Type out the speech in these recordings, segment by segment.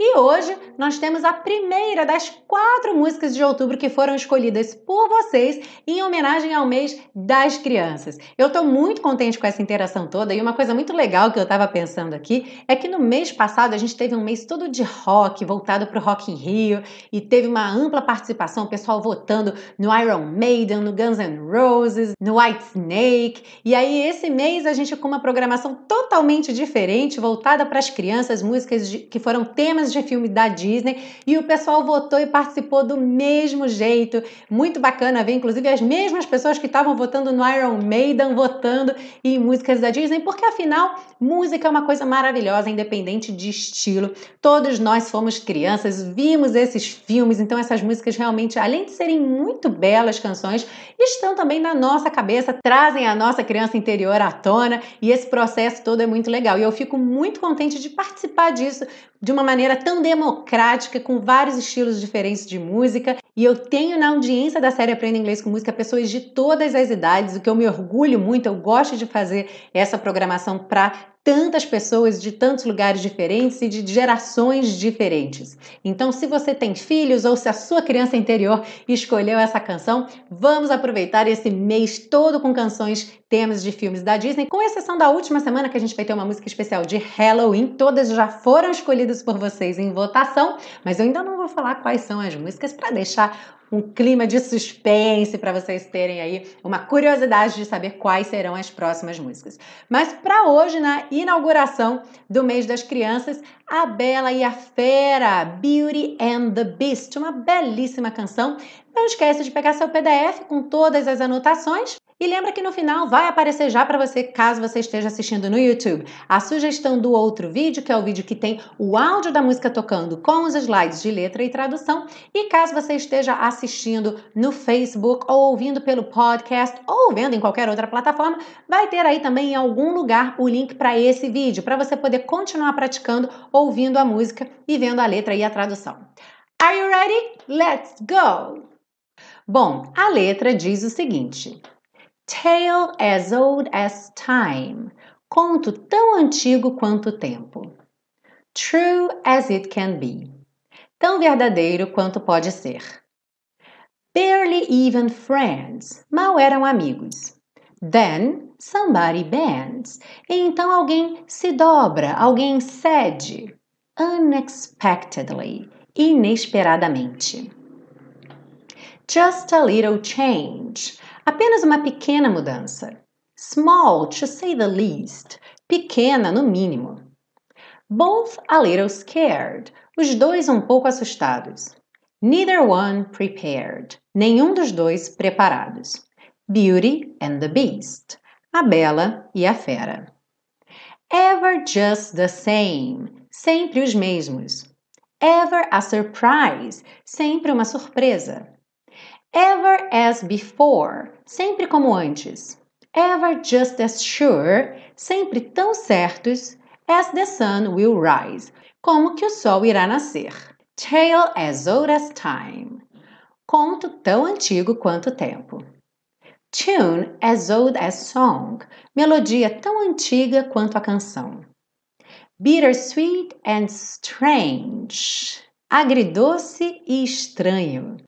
E hoje nós temos a primeira das quatro músicas de outubro que foram escolhidas por vocês em homenagem ao mês das crianças. Eu estou muito contente com essa interação toda e uma coisa muito legal que eu estava pensando aqui é que no mês passado a gente teve um mês todo de rock, voltado para o Rock in Rio e teve uma ampla participação, o pessoal votando no Iron Maiden, no Guns N' Roses, no White Snake. E aí esse mês a gente com uma programação totalmente diferente, voltada para as crianças, músicas de, que foram temas de filme da Disney e o pessoal votou e participou do mesmo jeito. Muito bacana ver, inclusive, as mesmas pessoas que estavam votando no Iron Maiden votando em músicas da Disney, porque afinal, música é uma coisa maravilhosa, independente de estilo. Todos nós fomos crianças, vimos esses filmes, então essas músicas realmente, além de serem muito belas canções, estão também na nossa cabeça, trazem a nossa criança interior à tona e esse processo todo é muito legal. E eu fico muito contente de participar disso de uma maneira tão democrática, com vários estilos diferentes de música. E eu tenho na audiência da série Aprenda Inglês com Música pessoas de todas as idades, o que eu me orgulho muito, eu gosto de fazer essa programação para tantas pessoas de tantos lugares diferentes e de gerações diferentes. Então, se você tem filhos ou se a sua criança interior escolheu essa canção, vamos aproveitar esse mês todo com canções, temas de filmes da Disney, com exceção da última semana que a gente vai ter uma música especial de Halloween. Todas já foram escolhidas por vocês em votação, mas eu ainda não vou falar quais são as músicas para deixar um clima de suspense para vocês terem aí uma curiosidade de saber quais serão as próximas músicas. Mas para hoje, na inauguração do mês das crianças, A Bela e a Fera, Beauty and the Beast, uma belíssima canção. Não esquece de pegar seu PDF com todas as anotações e lembra que no final vai aparecer já para você, caso você esteja assistindo no YouTube, a sugestão do outro vídeo, que é o vídeo que tem o áudio da música tocando com os slides de letra e tradução. E caso você esteja assistindo no Facebook ou ouvindo pelo podcast ou vendo em qualquer outra plataforma, vai ter aí também em algum lugar o link para esse vídeo, para você poder continuar praticando, ouvindo a música e vendo a letra e a tradução. Are you ready? Let's go! Bom, a letra diz o seguinte. Tale as old as time. Conto tão antigo quanto o tempo. True as it can be. Tão verdadeiro quanto pode ser. Barely even friends. Mal eram amigos. Then somebody bends. E então alguém se dobra, alguém cede. Unexpectedly. Inesperadamente. Just a little change Apenas uma pequena mudança. Small, to say the least. Pequena, no mínimo. Both a little scared. Os dois um pouco assustados. Neither one prepared. Nenhum dos dois preparados. Beauty and the Beast. A Bela e a Fera. Ever just the same. Sempre os mesmos. Ever a surprise. Sempre uma surpresa. Ever as before, sempre como antes. Ever just as sure, sempre tão certos, as the sun will rise, como que o sol irá nascer. Tale as old as time, conto tão antigo quanto o tempo. Tune as old as song, melodia tão antiga quanto a canção. Bittersweet and strange, agridoce e estranho.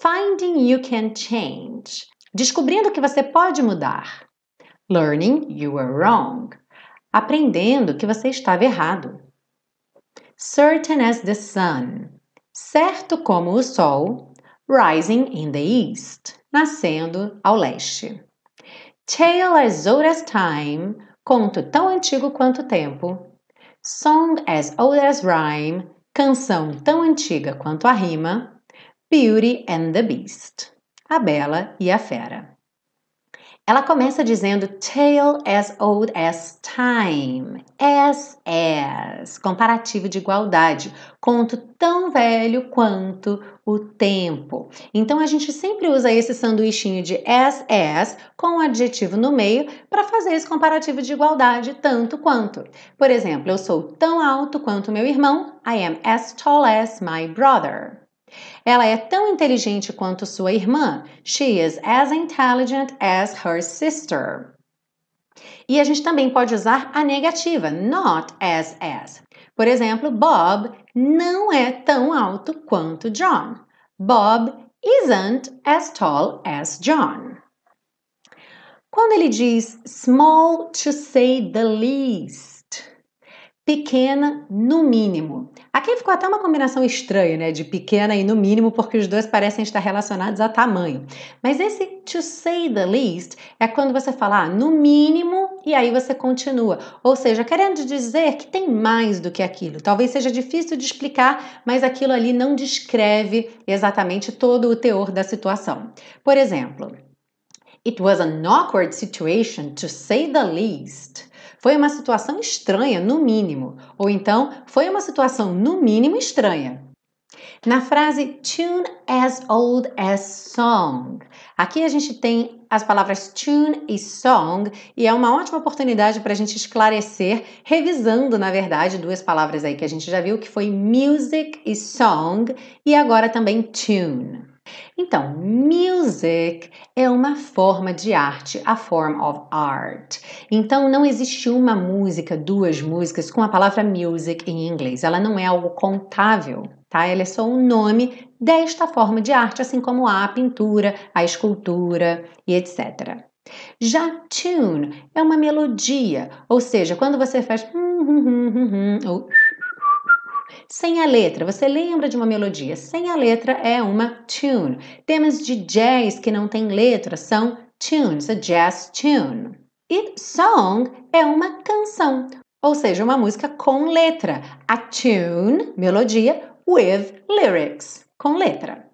Finding you can change. Descobrindo que você pode mudar. Learning you were wrong. Aprendendo que você estava errado. Certain as the sun. Certo como o sol. Rising in the east. Nascendo ao leste. Tale as old as time. Conto tão antigo quanto o tempo. Song as old as rhyme. Canção tão antiga quanto a rima. Beauty and the Beast, A Bela e a Fera. Ela começa dizendo tale as old as time, as as, comparativo de igualdade, conto tão velho quanto o tempo. Então a gente sempre usa esse sanduichinho de as as com o adjetivo no meio para fazer esse comparativo de igualdade tanto quanto. Por exemplo, eu sou tão alto quanto meu irmão, I am as tall as my brother. Ela é tão inteligente quanto sua irmã. She is as intelligent as her sister. E a gente também pode usar a negativa, not as as. Por exemplo, Bob não é tão alto quanto John. Bob isn't as tall as John. Quando ele diz small to say the least, pequena no mínimo. Aqui ficou até uma combinação estranha, né, de pequena e no mínimo, porque os dois parecem estar relacionados a tamanho. Mas esse to say the least é quando você fala ah, no mínimo e aí você continua. Ou seja, querendo dizer que tem mais do que aquilo. Talvez seja difícil de explicar, mas aquilo ali não descreve exatamente todo o teor da situação. Por exemplo, It was an awkward situation, to say the least. Foi uma situação estranha, no mínimo. Ou então, foi uma situação, no mínimo, estranha. Na frase tune as old as song, aqui a gente tem as palavras tune e song e é uma ótima oportunidade para a gente esclarecer, revisando, na verdade, duas palavras aí que a gente já viu, que foi music e song e agora também tune. Então, music é uma forma de arte, a form of art. Então, não existe uma música, duas músicas com a palavra music em inglês. Ela não é algo contável, tá? Ela é só um nome desta forma de arte, assim como a pintura, a escultura e etc. Já tune é uma melodia, ou seja, quando você faz hum, hum, hum, ou sem a letra, você lembra de uma melodia? Sem a letra é uma tune. Temas de jazz que não tem letra são tunes, a jazz tune. E song é uma canção, ou seja, uma música com letra. A tune, melodia, with lyrics, com letra.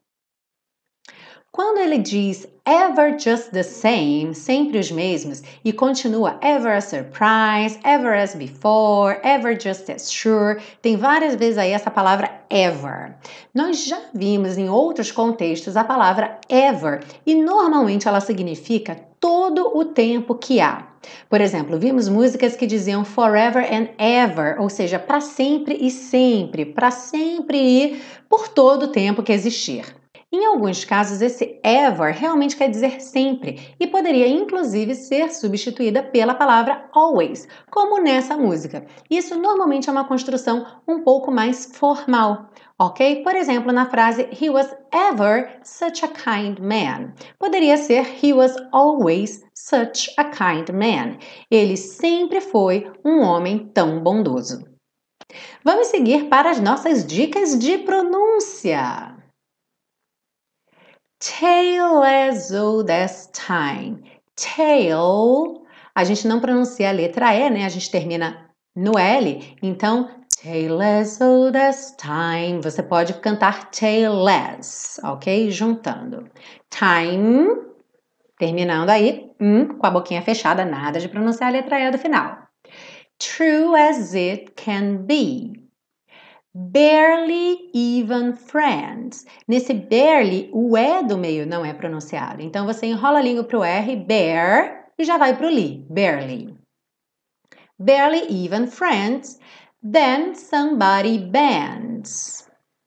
Quando ele diz ever just the same, sempre os mesmos, e continua ever a surprise, ever as before, ever just as sure, tem várias vezes aí essa palavra ever. Nós já vimos em outros contextos a palavra ever e normalmente ela significa todo o tempo que há. Por exemplo, vimos músicas que diziam forever and ever, ou seja, para sempre e sempre, para sempre e por todo o tempo que existir. Em alguns casos, esse ever realmente quer dizer sempre e poderia inclusive ser substituída pela palavra always, como nessa música. Isso normalmente é uma construção um pouco mais formal, ok? Por exemplo, na frase He was ever such a kind man. Poderia ser He was always such a kind man. Ele sempre foi um homem tão bondoso. Vamos seguir para as nossas dicas de pronúncia. Tale as old as time. Tale, a gente não pronuncia a letra E, né? A gente termina no L. Então, tale as old as time. Você pode cantar tale as, ok? Juntando. Time, terminando aí, com a boquinha fechada, nada de pronunciar a letra E do final. True as it can be. Barely even friends. Nesse barely, o E do meio não é pronunciado. Então você enrola a língua para o R, bear, e já vai para o li, barely. Barely even friends. Then somebody bends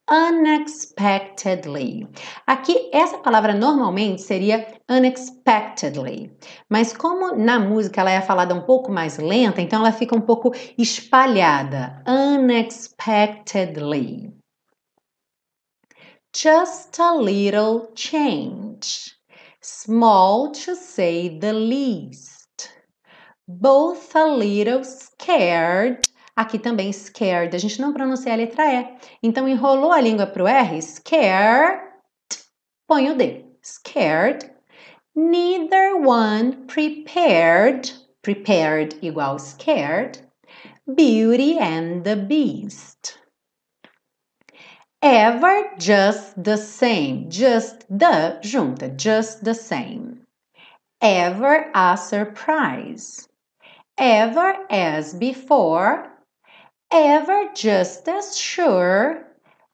unexpectedly. Aqui, essa palavra normalmente seria unexpectedly, mas como na música ela é falada um pouco mais lenta, então ela fica um pouco espalhada. Unexpectedly. Just a little change. Small to say the least. Both a little scared Aqui também scared, a gente não pronuncia a letra E. Então enrolou a língua para o R, scared, põe o D. Scared. Neither one prepared, prepared igual scared. Beauty and the Beast. Ever just the same, just the junta, just the same. Ever a surprise. Ever as before, ever just as sure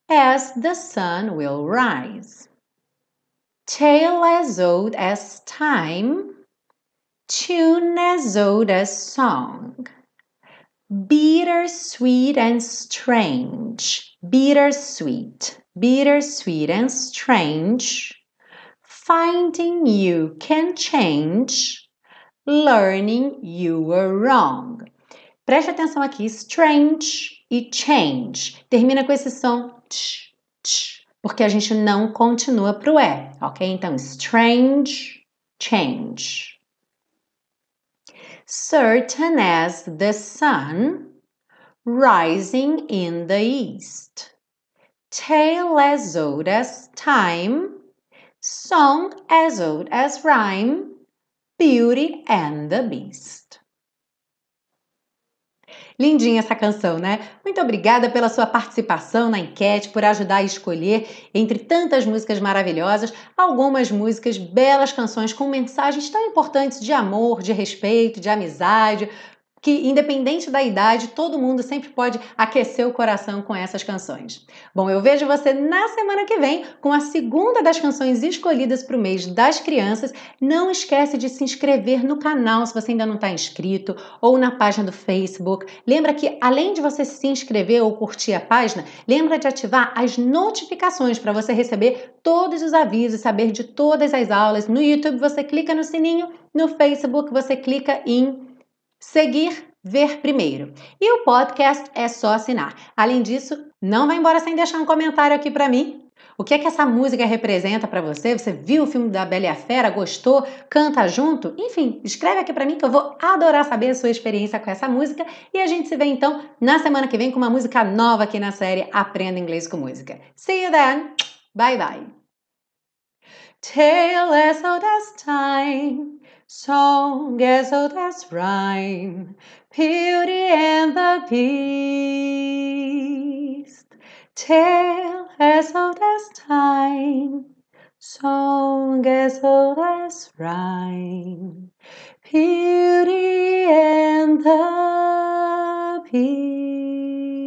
as the sun will rise. Tale as old as time, tune as old as song. Bittersweet and strange. Bittersweet. Bittersweet and strange. Finding you can change. Learning you were wrong. Preste atenção aqui, strange e change. Termina com esse som tch, tch, porque a gente não continua para o E, ok? Então, strange, change. Certain as the sun rising in the east. Tale as old as time, song as old as rhyme, Beauty and the Beast. Lindinha essa canção, né? Muito obrigada pela sua participação na enquete, por ajudar a escolher entre tantas músicas maravilhosas, algumas músicas, belas canções com mensagens tão importantes de amor, de respeito, de amizade, que, independente da idade, todo mundo sempre pode aquecer o coração com essas canções. Bom, eu vejo você na semana que vem com a segunda das canções escolhidas para o mês das crianças. Não esquece de se inscrever no canal se você ainda não está inscrito ou na página do Facebook. Lembra que além de você se inscrever ou curtir a página, lembra de ativar as notificações para você receber todos os avisos, saber de todas as aulas. No YouTube você clica no sininho, no Facebook você clica em seguir, ver primeiro. E o podcast é só assinar. Além disso, não vai embora sem deixar um comentário aqui para mim. O que é que essa música representa para você? Você viu o filme da Bela e a Fera? Gostou? Canta junto? Enfim, escreve aqui para mim que eu vou adorar saber a sua experiência com essa música e a gente se vê então na semana que vem com uma música nova aqui na série Aprenda Inglês com Música. See you then. Bye bye. Tale as old as time Song as old as rhyme, Beauty and the Beast, tale as old as time, song as old as rhyme, Beauty and the Beast.